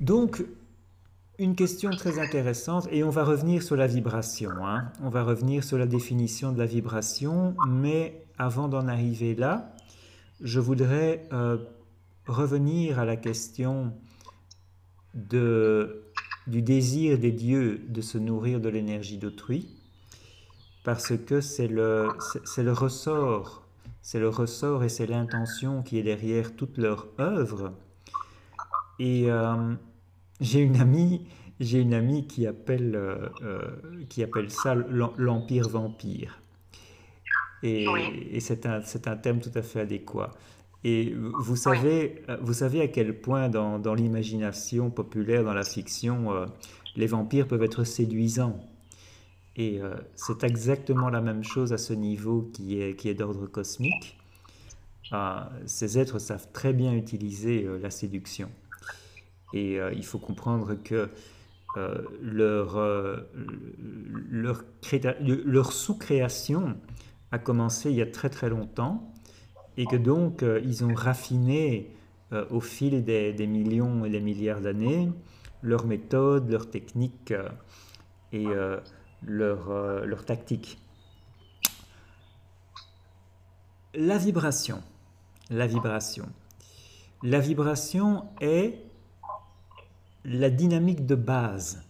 Donc, une question très intéressante, et on va revenir sur la vibration. Hein. On va revenir sur la définition de la vibration, mais avant d'en arriver là, je voudrais euh, revenir à la question de, du désir des dieux de se nourrir de l'énergie d'autrui, parce que c'est le, le ressort, c'est le ressort et c'est l'intention qui est derrière toute leur œuvre. Et euh, j'ai une amie, j'ai une amie qui appelle, euh, euh, qui appelle ça l'empire vampire. Et, c'est un, un, thème tout à fait adéquat. Et vous savez, vous savez à quel point dans, dans l'imagination populaire, dans la fiction, les vampires peuvent être séduisants. Et c'est exactement la même chose à ce niveau qui est, qui est d'ordre cosmique. ces êtres savent très bien utiliser la séduction. Et euh, il faut comprendre que euh, leur, euh, leur, sous-création a commencé il y a très très longtemps et que donc ils ont raffiné au fil des, des, millions et des milliards d'années leurs méthodes, leurs techniques et leurs leur tactiques. La vibration. La vibration. La vibration est la dynamique de base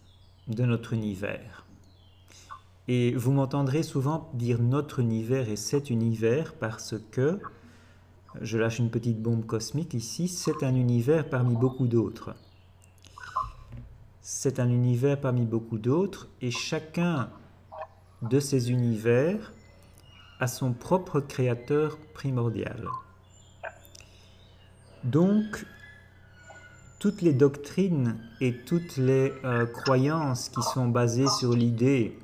de notre univers. Et vous m'entendrez souvent dire notre univers et cet univers parce que, je lâche une petite bombe cosmique ici, c'est un univers parmi beaucoup d'autres. C'est un univers parmi beaucoup d'autres et chacun de ces univers a son propre créateur primordial. Donc, toutes les doctrines et toutes les euh, croyances qui sont basées sur l'idée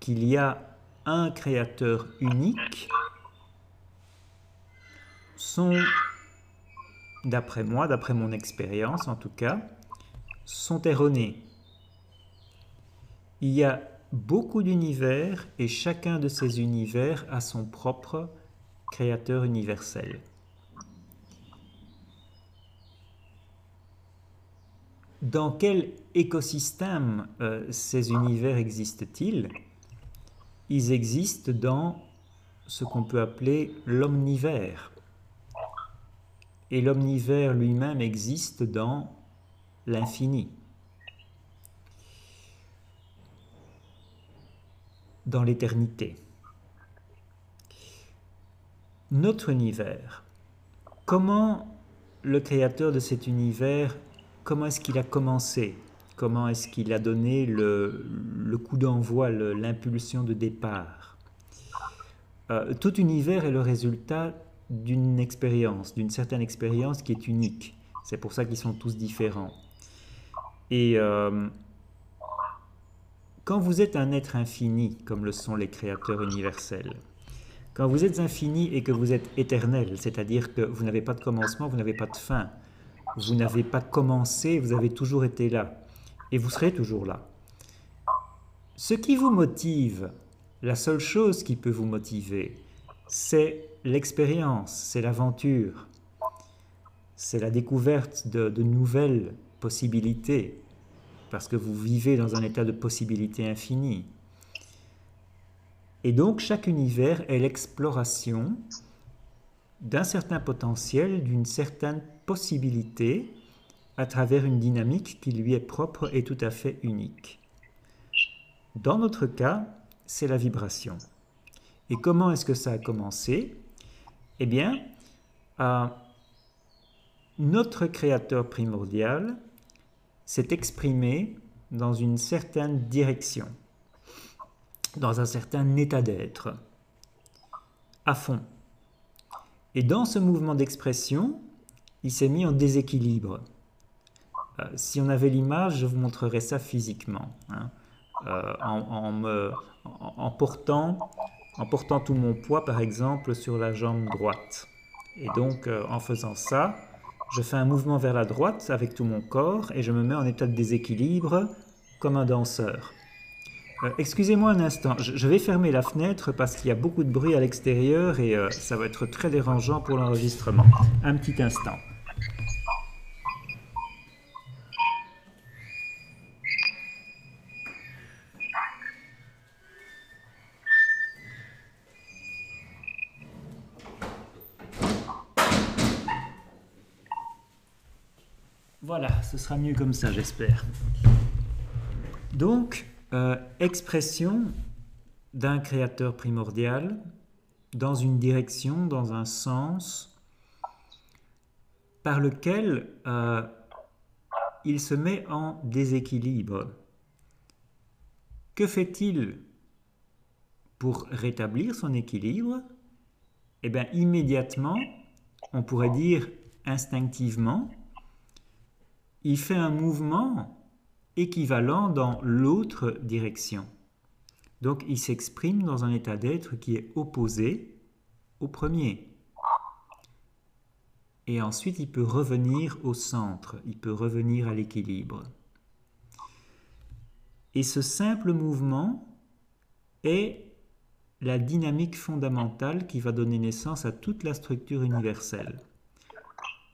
qu'il y a un créateur unique sont, d'après moi, d'après mon expérience en tout cas, sont erronées. Il y a beaucoup d'univers et chacun de ces univers a son propre créateur universel. Dans quel écosystème euh, ces univers existent-ils? Ils existent dans ce qu'on peut appeler l'omnivers. Et l'omnivers lui-même existe dans l'infini. Dans l'éternité. Notre univers. Comment le créateur de cet univers comment est-ce qu'il a commencé? Comment est-ce qu'il a donné le, coup d'envoi, l'impulsion de départ? Euh, Tout univers est le résultat d'une expérience, d'une certaine expérience qui est unique. C'est pour ça qu'ils sont tous différents. Et euh, quand vous êtes un être infini, comme le sont les créateurs universels, quand vous êtes infini et que vous êtes éternel, c'est-à-dire que vous n'avez pas de commencement, vous n'avez pas de fin, vous n'avez pas commencé, vous avez toujours été là. Et vous serez toujours là. Ce qui vous motive, la seule chose qui peut vous motiver, c'est l'expérience, c'est l'aventure, c'est la découverte de, nouvelles possibilités, parce que vous vivez dans un état de possibilité infinie. Et donc chaque univers est l'exploration d'un certain potentiel, d'une certaine possibilité à travers une dynamique qui lui est propre et tout à fait unique. Dans notre cas, c'est la vibration. Et comment est-ce que ça a commencé? Eh bien, notre créateur primordial s'est exprimé dans une certaine direction, dans un certain état d'être, à fond. Et dans ce mouvement d'expression, il s'est mis en déséquilibre. Euh, si on avait l'image, je vous montrerais ça physiquement. Hein. Euh, en, portant, en portant tout mon poids, par exemple, sur la jambe droite. Et donc, euh, en faisant ça, je fais un mouvement vers la droite avec tout mon corps et je me mets en état de déséquilibre comme un danseur. Excusez-moi un instant, je vais fermer la fenêtre parce qu'il y a beaucoup de bruit à l'extérieur et ça va être très dérangeant pour l'enregistrement. Un petit instant. Voilà, ce sera mieux comme ça, j'espère. Donc, euh, expression d'un créateur primordial dans une direction, dans un sens, par lequel euh, il se met en déséquilibre. Que fait-il pour rétablir son équilibre? Eh bien, immédiatement, on pourrait dire instinctivement, il fait un mouvement équivalent dans l'autre direction. Donc il s'exprime dans un état d'être qui est opposé au premier. Et ensuite il peut revenir au centre, il peut revenir à l'équilibre. Et ce simple mouvement est la dynamique fondamentale qui va donner naissance à toute la structure universelle.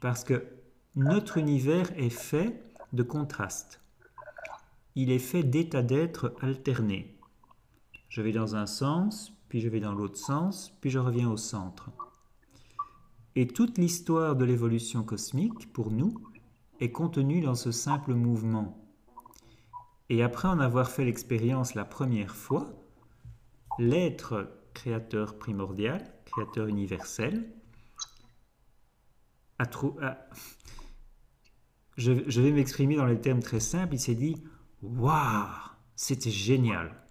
Parce que notre univers est fait de contrastes. Il est fait d'états d'être alternés. Je vais dans un sens, puis je vais dans l'autre sens, puis je reviens au centre. Et toute l'histoire de l'évolution cosmique, pour nous, est contenue dans ce simple mouvement. Et après en avoir fait l'expérience la première fois, l'être créateur primordial, créateur universel, a, je, vais m'exprimer dans les termes très simples, il s'est dit Waouh, c'était génial,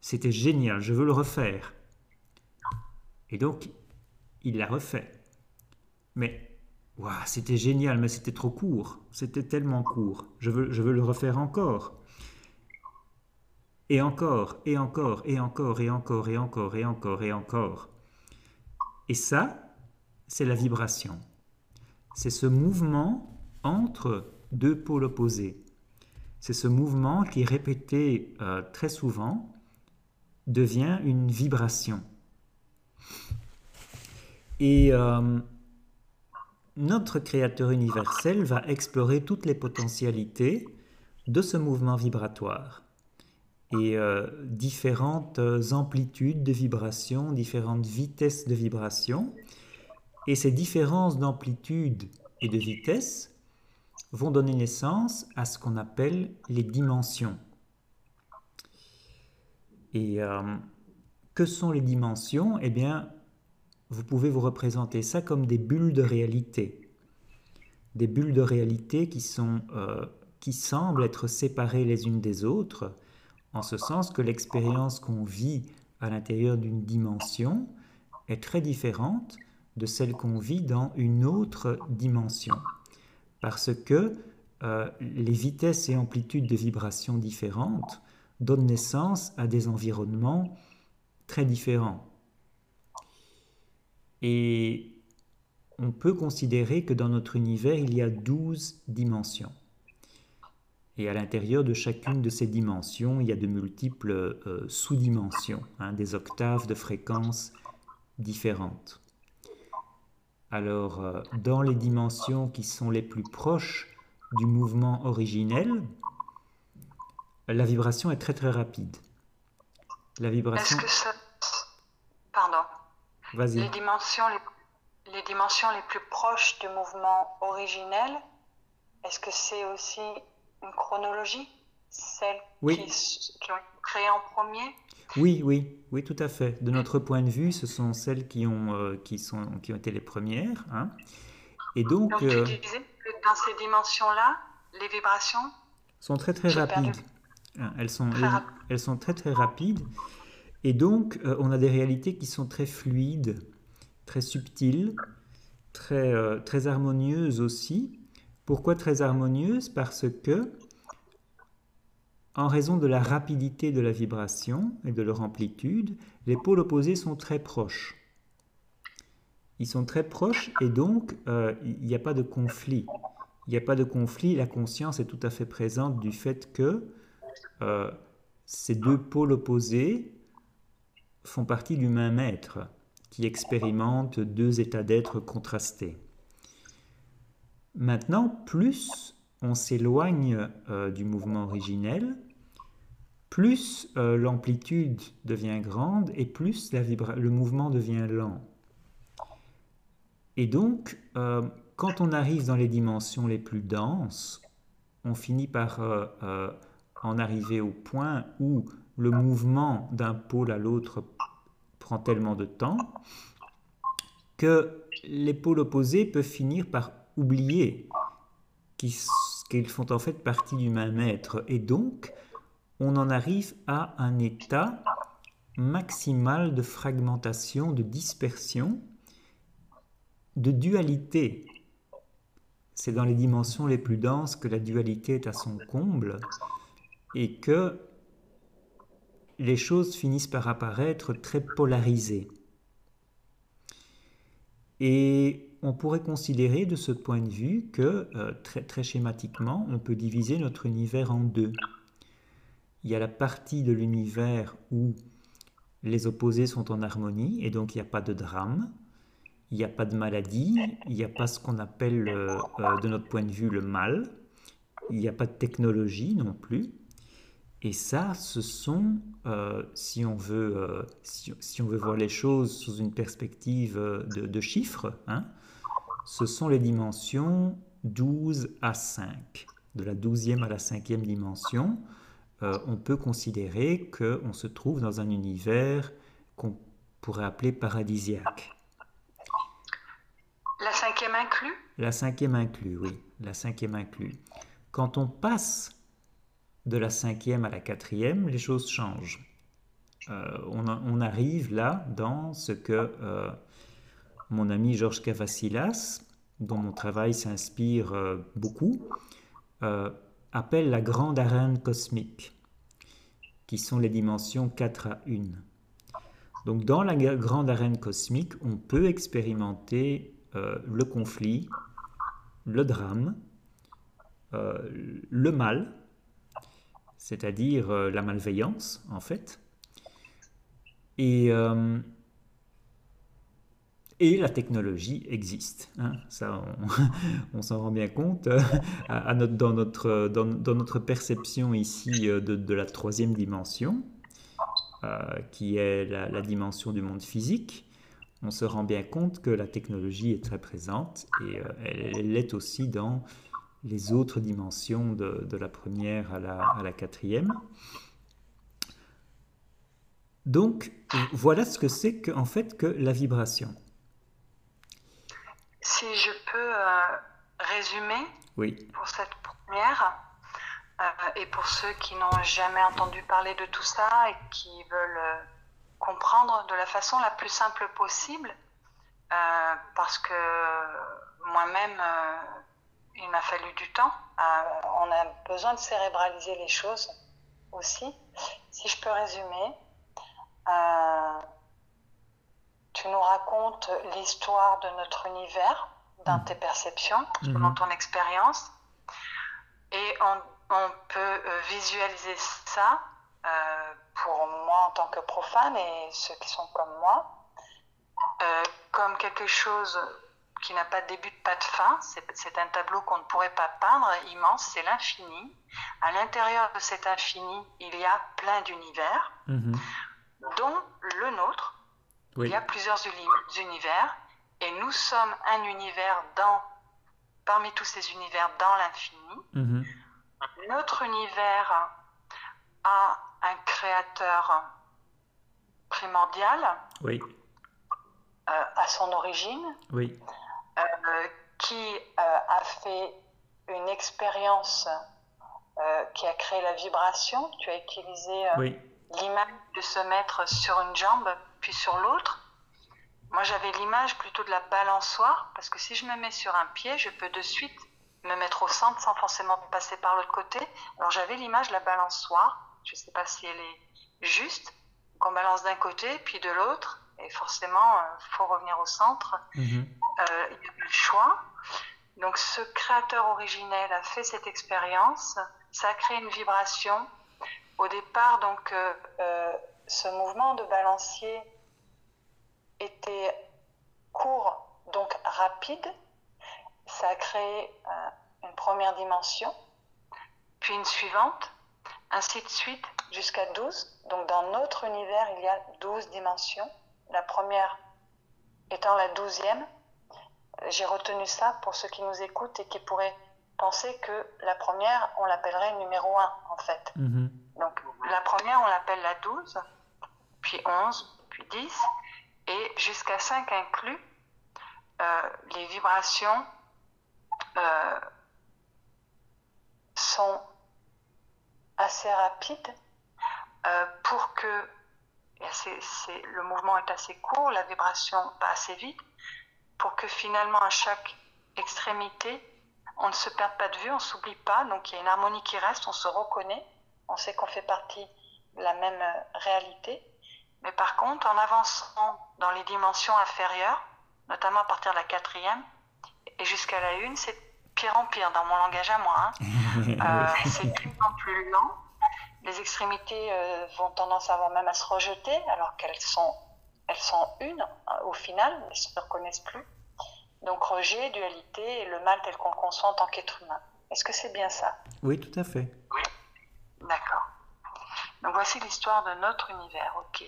c'était génial, je veux le refaire. Et donc, il l'a refait. Mais, waouh, c'était génial, mais c'était trop court, c'était tellement court, je veux, je veux le refaire encore. Et encore, et encore, et encore, et encore, et encore, et encore, et encore. Et ça, c'est la vibration. C'est ce mouvement entre deux pôles opposés. C'est ce mouvement qui, répété euh, très souvent, devient une vibration. Et euh, notre Créateur universel va explorer toutes les potentialités de ce mouvement vibratoire et euh, différentes amplitudes de vibration, différentes vitesses de vibration. Et ces différences d'amplitude et de vitesse vont donner naissance à ce qu'on appelle les dimensions. Et euh, que sont les dimensions? Eh bien, vous pouvez vous représenter ça comme des bulles de réalité. Des bulles de réalité qui, sont, euh, qui semblent être séparées les unes des autres, en ce sens que l'expérience qu'on vit à l'intérieur d'une dimension est très différente de celle qu'on vit dans une autre dimension parce que euh, les vitesses et amplitudes de vibration différentes donnent naissance à des environnements très différents. Et on peut considérer que dans notre univers, il y a 12 dimensions. Et à l'intérieur de chacune de ces dimensions, il y a de multiples euh, sous-dimensions, hein, des octaves de fréquences différentes. Alors, euh, dans les dimensions qui sont les plus proches du mouvement originel, la vibration est très très rapide. La vibration. Est-ce que ça... Pardon. Vas-y. Les dimensions les... les dimensions les plus proches du mouvement originel, est-ce que c'est aussi une chronologie? Celles qui, qui ont été créées en premier? Oui, oui, oui, tout à fait. De notre point de vue, ce sont celles qui ont, euh, qui sont, qui ont été les premières. Hein. Et donc, donc tu euh, disais que dans ces dimensions-là, les vibrations sont très très rapides. Hein, elles sont, très elles, sont très très rapides. Et donc, euh, on a des réalités qui sont très fluides, très subtiles, très, très harmonieuses aussi. Pourquoi très harmonieuses? Parce que en raison de la rapidité de la vibration et de leur amplitude, les pôles opposés sont très proches. Ils sont très proches et donc euh, il n'y a pas de conflit. Il n'y a pas de conflit, la conscience est tout à fait présente du fait que euh, ces deux pôles opposés font partie du même être qui expérimente deux états d'être contrastés. Maintenant, plus on s'éloigne euh, du mouvement originel, plus euh, l'amplitude devient grande et plus le mouvement devient lent. Et donc, euh, quand on arrive dans les dimensions les plus denses, on finit par en arriver au point où le mouvement d'un pôle à l'autre prend tellement de temps que les pôles opposés peuvent finir par oublier qu'ils font en fait partie du même être. Et donc, on en arrive à un état maximal de fragmentation, de dispersion, de dualité. C'est dans les dimensions les plus denses que la dualité est à son comble et que les choses finissent par apparaître très polarisées. Et on pourrait considérer de ce point de vue que, euh, très, très schématiquement, on peut diviser notre univers en deux. Il y a la partie de l'univers où les opposés sont en harmonie et donc il n'y a pas de drame, il n'y a pas de maladie, il n'y a pas ce qu'on appelle euh, euh, de notre point de vue le mal, il n'y a pas de technologie non plus. Et ça, ce sont, euh, si, on veut, si, on veut voir les choses sous une perspective de, chiffres, hein, ce sont les dimensions 12 à 5. De la 12e à la 5e dimension, on peut considérer qu'on se trouve dans un univers qu'on pourrait appeler paradisiaque. La cinquième inclus? La cinquième inclus, oui. La cinquième inclus. Quand on passe de la cinquième à la quatrième, les choses changent. Euh, on, arrive là dans ce que euh, mon ami Georges Cavassilas, dont mon travail s'inspire euh, beaucoup, appelle la grande arène cosmique, qui sont les dimensions 4 à 1. Donc dans la grande arène cosmique, on peut expérimenter le conflit, le drame, le mal, c'est-à-dire euh, la malveillance, en fait. Et, euh, et la technologie existe. Hein. Ça, on, s'en rend bien compte euh, dans, notre, perception ici de, la troisième dimension, qui est la, dimension du monde physique. On se rend bien compte que la technologie est très présente et elle l'est aussi dans les autres dimensions de, la première à la, quatrième. Donc, voilà ce que c'est en fait que la vibration. Si je peux euh, résumer oui. pour cette première, euh, et pour ceux qui n'ont jamais entendu parler de tout ça et qui veulent euh, comprendre de la façon la plus simple possible, parce que moi-même, il m'a fallu du temps. On a besoin de cérébraliser les choses aussi. Si je peux résumer, tu nous racontes l'histoire de notre univers dans tes perceptions, mhm. dans ton expérience, et on, peut euh, visualiser ça pour moi en tant que profane et ceux qui sont comme moi, comme quelque chose qui n'a pas de début, pas de fin. C'est un tableau qu'on ne pourrait pas peindre, immense, c'est l'infini. À l'intérieur de cet infini, il y a plein d'univers, mhm. dont le nôtre. Il y a plusieurs univers, et nous sommes un univers dans, parmi tous ces univers dans l'infini. Mhm. Notre univers a un créateur primordial. Oui. Euh, à son origine. Oui. Euh, qui euh, a fait une expérience qui a créé la vibration. Tu as utilisé l'image de se mettre sur une jambe puis sur l'autre. Moi, j'avais l'image plutôt de la balançoire, parce que si je me mets sur un pied, je peux de suite me mettre au centre sans forcément passer par l'autre côté. Alors, j'avais l'image de la balançoire. Je ne sais pas si elle est juste. qu'on balance d'un côté, puis de l'autre. Et forcément, il faut revenir au centre. Mhm euh, il n'y a pas le choix. Donc ce créateur originel a fait cette expérience, ça a créé une vibration. Au départ, donc, euh, euh, ce mouvement de balancier était court, donc rapide. Ça a créé euh, une première dimension, puis une suivante, ainsi de suite jusqu'à 12. Donc dans notre univers, il y a 12 dimensions. La première étant la douzième, j'ai retenu ça pour ceux qui nous écoutent et qui pourraient penser que la première, on l'appellerait numéro 1 en fait. Mhm. Donc la première, on l'appelle la 12, puis 11, puis 10, et jusqu'à 5 inclus, euh, les vibrations euh, sont assez rapides euh, pour que le mouvement est assez court, la vibration pas assez vite, pour que finalement à chaque extrémité, on ne se perde pas de vue, on ne s'oublie pas, donc il y a une harmonie qui reste, on se reconnaît, on sait qu'on fait partie de la même réalité. Mais par contre, en avançant dans les dimensions inférieures, notamment à partir de la quatrième et jusqu'à la une, c'est pire en pire dans mon langage à moi. Hein. Euh, c'est de plus en plus lent. Les extrémités euh, vont tendance à avoir même à se rejeter alors qu'elles sont, elles sont une au final, elles ne se reconnaissent plus. Donc rejet, dualité et le mal tel qu'on le conçoit en tant qu'être humain. Est-ce que c'est bien ça? Oui, tout à fait. Oui. D'accord. Donc voici l'histoire de notre univers. Ok.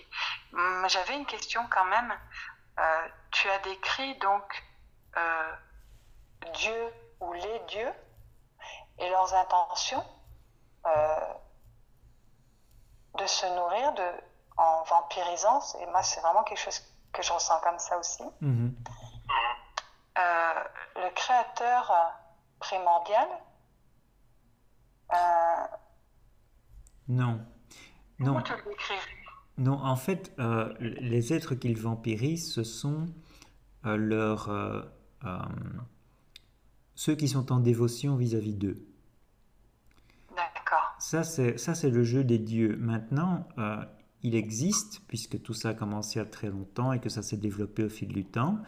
Hum, j'avais une question quand même. Euh, tu as décrit donc euh, Dieu ou les dieux et leurs intentions euh, de se nourrir de, en vampirisant. Et moi, c'est vraiment quelque chose que je ressens comme ça aussi. Mhm. le créateur primordial. non. Non. Non, en fait, euh, les êtres qu'ils vampirisent, ce sont euh, leurs, euh, ceux qui sont en dévotion vis-à-vis d'eux. D'accord. Ça, c'est, ça, c'est le jeu des dieux. Maintenant, il existe, puisque tout ça a commencé il y a très longtemps et que ça s'est développé au fil du temps,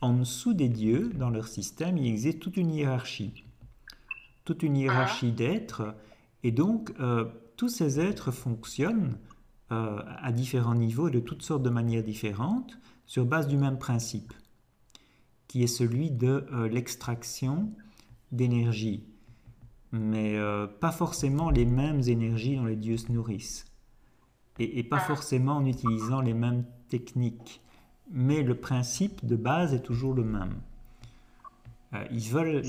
en dessous des dieux, dans leur système, il existe toute une hiérarchie. Toute une hiérarchie d'êtres. Et donc, tous ces êtres fonctionnent euh, à différents niveaux et de toutes sortes de manières différentes sur base du même principe, qui est celui de euh, l'extraction d'énergie, mais euh, pas forcément les mêmes énergies dont les dieux se nourrissent, et, pas forcément en utilisant les mêmes techniques, mais le principe de base est toujours le même. Euh, ils veulent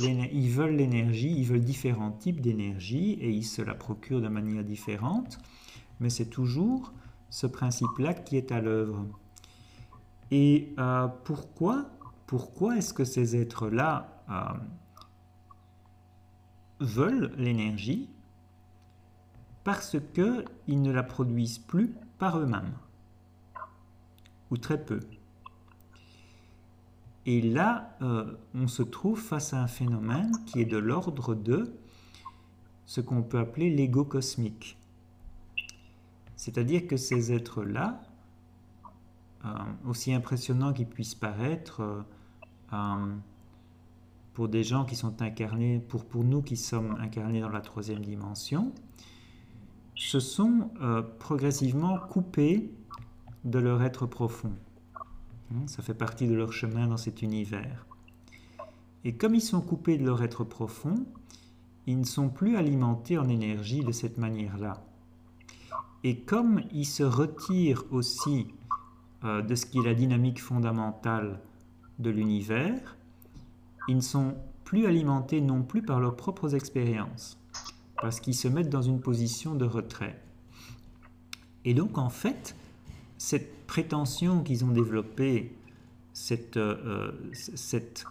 l'énergie, ils veulent différents types d'énergie et ils se la procurent de manière différente, mais c'est toujours ce principe-là qui est à l'œuvre. Et euh, pourquoi, pourquoi est-ce que ces êtres-là euh, veulent l'énergie? Parce qu'ils ne la produisent plus par eux-mêmes, ou très peu. Et là, euh, on se trouve face à un phénomène qui est de l'ordre de ce qu'on peut appeler l'ego cosmique. C'est-à-dire que ces êtres-là, euh, aussi impressionnants qu'ils puissent paraître, euh, pour des gens qui sont incarnés, pour, pour nous qui sommes incarnés dans la troisième dimension, se sont progressivement coupés de leur être profond. Hein, ça fait partie de leur chemin dans cet univers. Et comme ils sont coupés de leur être profond, ils ne sont plus alimentés en énergie de cette manière-là. Et comme ils se retirent aussi euh, de ce qui est la dynamique fondamentale de l'univers, ils ne sont plus alimentés non plus par leurs propres expériences, parce qu'ils se mettent dans une position de retrait. Et donc en fait, cette prétention qu'ils ont développée, cette, euh, cette,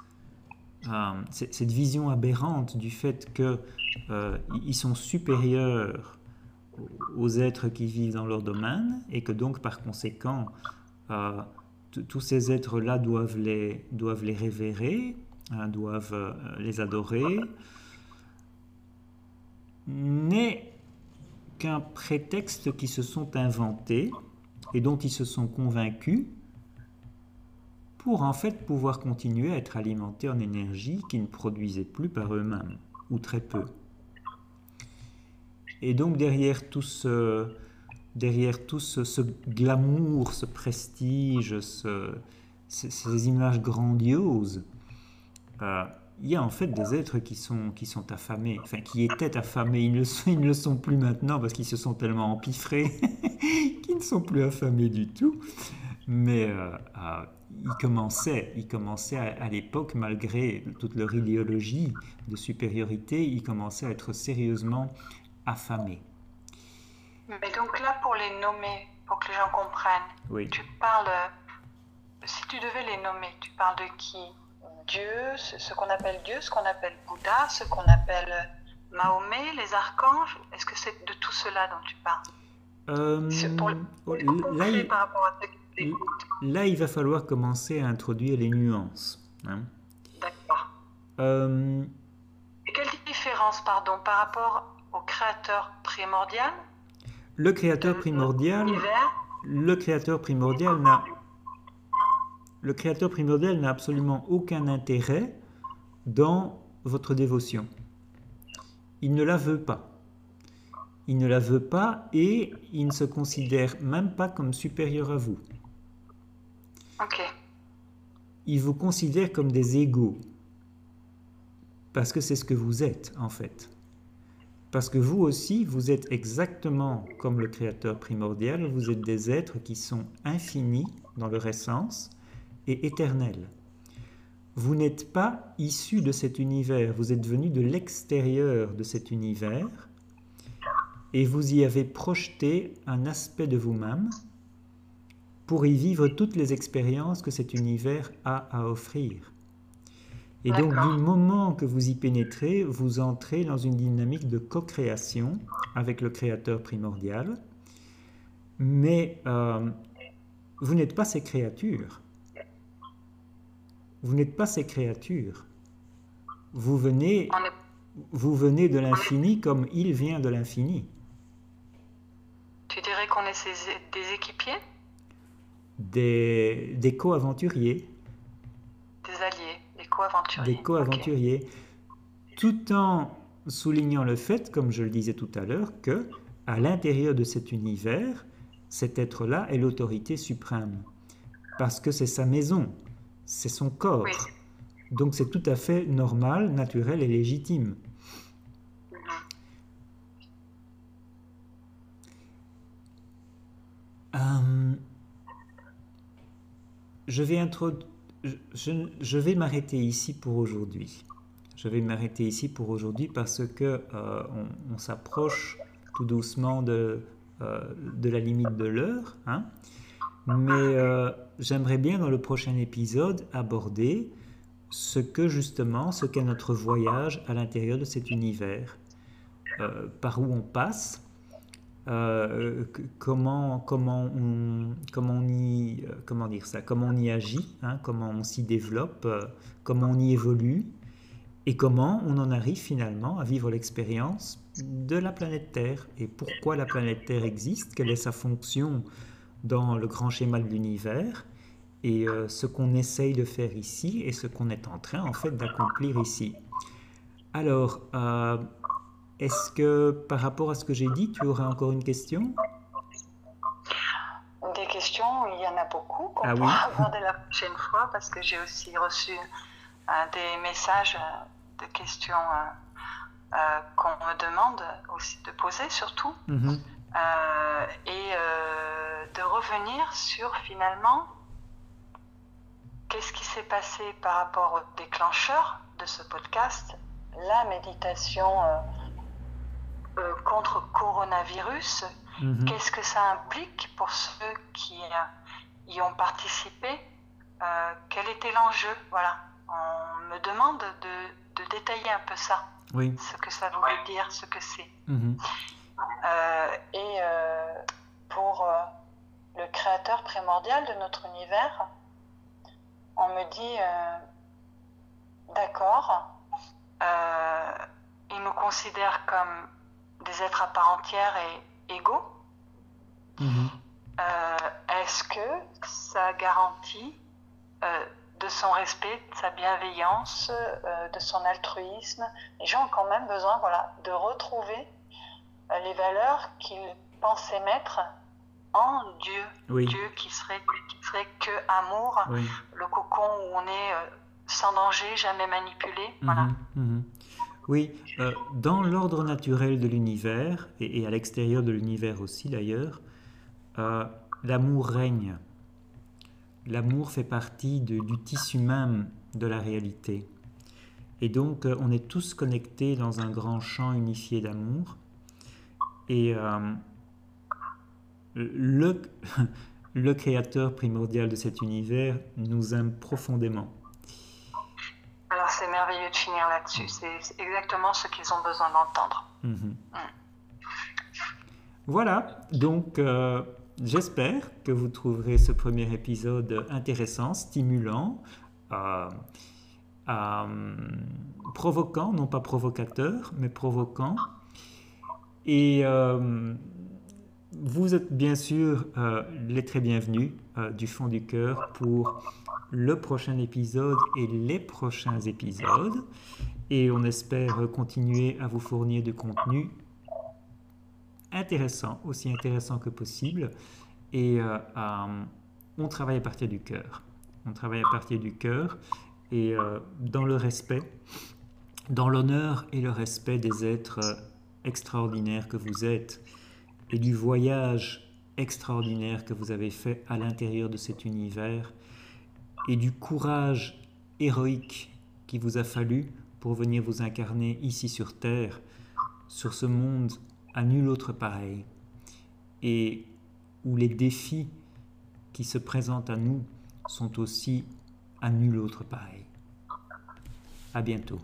euh, cette, vision aberrante du fait qu'ils euh, sont supérieurs aux êtres qui vivent dans leur domaine et que donc par conséquent tous ces êtres-là doivent les, doivent les révérer, hein, doivent les adorer, n'est qu'un prétexte qui se sont inventés et dont ils se sont convaincus pour en fait pouvoir continuer à être alimentés en énergie qu'ils ne produisaient plus par eux-mêmes, ou très peu. Et donc derrière tout ce, derrière tout ce, glamour, ce prestige, ces, images grandioses, euh, il y a en fait des êtres qui sont, qui sont affamés, enfin qui étaient affamés, ils ils ne le sont plus maintenant parce qu'ils se sont tellement empiffrés ne sont plus affamés du tout. Mais il commençait, il commençait à, l'époque, malgré toute leur idéologie de supériorité, il commençait à être sérieusement affamé. Mais donc là, pour les nommer, pour que les gens comprennent, tu parles, si tu devais les nommer, tu parles de qui? Dieu, ce qu'on appelle Dieu, ce qu'on appelle Bouddha, ce qu'on appelle Mahomet, les archanges Est-ce que c'est de tout cela dont tu parles? Euh, là, il, va falloir commencer à introduire les nuances. Hein. D'accord. Euh, quelle différence, pardon, par rapport au créateur primordial? Le créateur primordial. Le créateur primordial n'a. Le créateur primordial n'a absolument aucun intérêt dans votre dévotion. Il ne la veut pas. Il ne la veut pas et il ne se considère même pas comme supérieur à vous. Ok. Il vous considère comme des égaux. Parce que c'est ce que vous êtes, en fait. Parce que vous aussi, vous êtes exactement comme le Créateur primordial, vous êtes des êtres qui sont infinis dans leur essence et éternels. Vous n'êtes pas issu de cet univers, vous êtes venu de l'extérieur de cet univers et vous y avez projeté un aspect de vous-même pour y vivre toutes les expériences que cet univers a à offrir. Et donc du moment que vous y pénétrez, vous entrez dans une dynamique de co-création avec le créateur primordial, mais euh, vous n'êtes pas ces créatures. Vous n'êtes pas ces créatures. Vous venez, vous venez de l'infini comme il vient de l'infini. Qu'on est des équipiers? Des, des co-aventuriers. Des alliés, des co-aventuriers. Des co-aventuriers. Tout en soulignant le fait, comme je le disais tout à l'heure, que à l'intérieur de cet univers, cet être-là est l'autorité suprême. Parce que c'est sa maison, c'est son corps. Donc c'est tout à fait normal, naturel et légitime. Euh, je vais, m'arrêter ici pour aujourd'hui. Je vais m'arrêter ici pour aujourd'hui parce que euh, on, s'approche tout doucement de, euh, la limite de l'heure. Hein. Mais j'aimerais bien dans le prochain épisode aborder ce que justement, ce qu'est notre voyage à l'intérieur de cet univers, par où on passe, euh, comment, comment, on, comment, on y, comment dire ça, comment on y agit, hein, comment on s'y développe, comment on y évolue, et comment on en arrive finalement à vivre l'expérience de la planète Terre, et pourquoi la planète Terre existe, quelle est sa fonction dans le grand schéma de l'univers. Et euh, ce qu'on essaye de faire ici et ce qu'on est en train en fait d'accomplir ici. Alors, euh, est-ce que par rapport à ce que j'ai dit, tu aurais encore une question? Des questions, il y en a beaucoup qu'on ah pourra aborder la prochaine fois parce que j'ai aussi reçu euh, des messages de questions qu'on me demande aussi de poser surtout. Mm-hmm. et de revenir sur finalement qu'est-ce qui s'est passé par rapport au déclencheur de ce podcast, la méditation euh, euh, contre coronavirus. Mhm. Qu'est-ce que ça implique pour ceux qui euh, y ont participé Quel était l'enjeu? Voilà, on me demande de, détailler un peu ça. Oui. Ce que ça voulait dire, ce que c'est. Mhm. et pour le créateur primordial de notre univers, on me dit euh, d'accord, euh, il nous considère comme des êtres à part entière et égaux. Mhm. Euh, est-ce que ça garantit de son respect, de sa bienveillance, de son altruisme? Les gens ont quand même besoin voilà, de retrouver les valeurs qu'ils pensaient mettre en Dieu. Dieu qui serait, qui serait que amour, le cocon où on est euh, sans danger, jamais manipulé. Mhm, voilà. Mhm. Oui, euh, dans l'ordre naturel de l'univers, et, à l'extérieur de l'univers aussi d'ailleurs, euh, l'amour règne. l'amour fait partie du tissu même de la réalité. Et donc, euh, on est tous connectés dans un grand champ unifié d'amour. Et le créateur primordial de cet univers nous aime profondément. De finir là-dessus. C'est exactement ce qu'ils ont besoin d'entendre. Mhm. Mm. Voilà, donc euh, j'espère que vous trouverez ce premier épisode intéressant, stimulant, euh, euh, provoquant, non pas provocateur, mais provoquant. Et vous êtes bien sûr les très bienvenus du fond du cœur pour le prochain épisode et les prochains épisodes. Et on espère continuer à vous fournir du contenu intéressant, aussi intéressant que possible. Et euh, euh, on travaille à partir du cœur. On travaille à partir du cœur et euh, dans le respect, dans l'honneur et le respect des êtres extraordinaires que vous êtes et du voyage extraordinaire que vous avez fait à l'intérieur de cet univers et du courage héroïque qui vous a fallu pour venir vous incarner ici sur Terre, sur ce monde à nul autre pareil, et où les défis qui se présentent à nous sont aussi à nul autre pareil. À bientôt.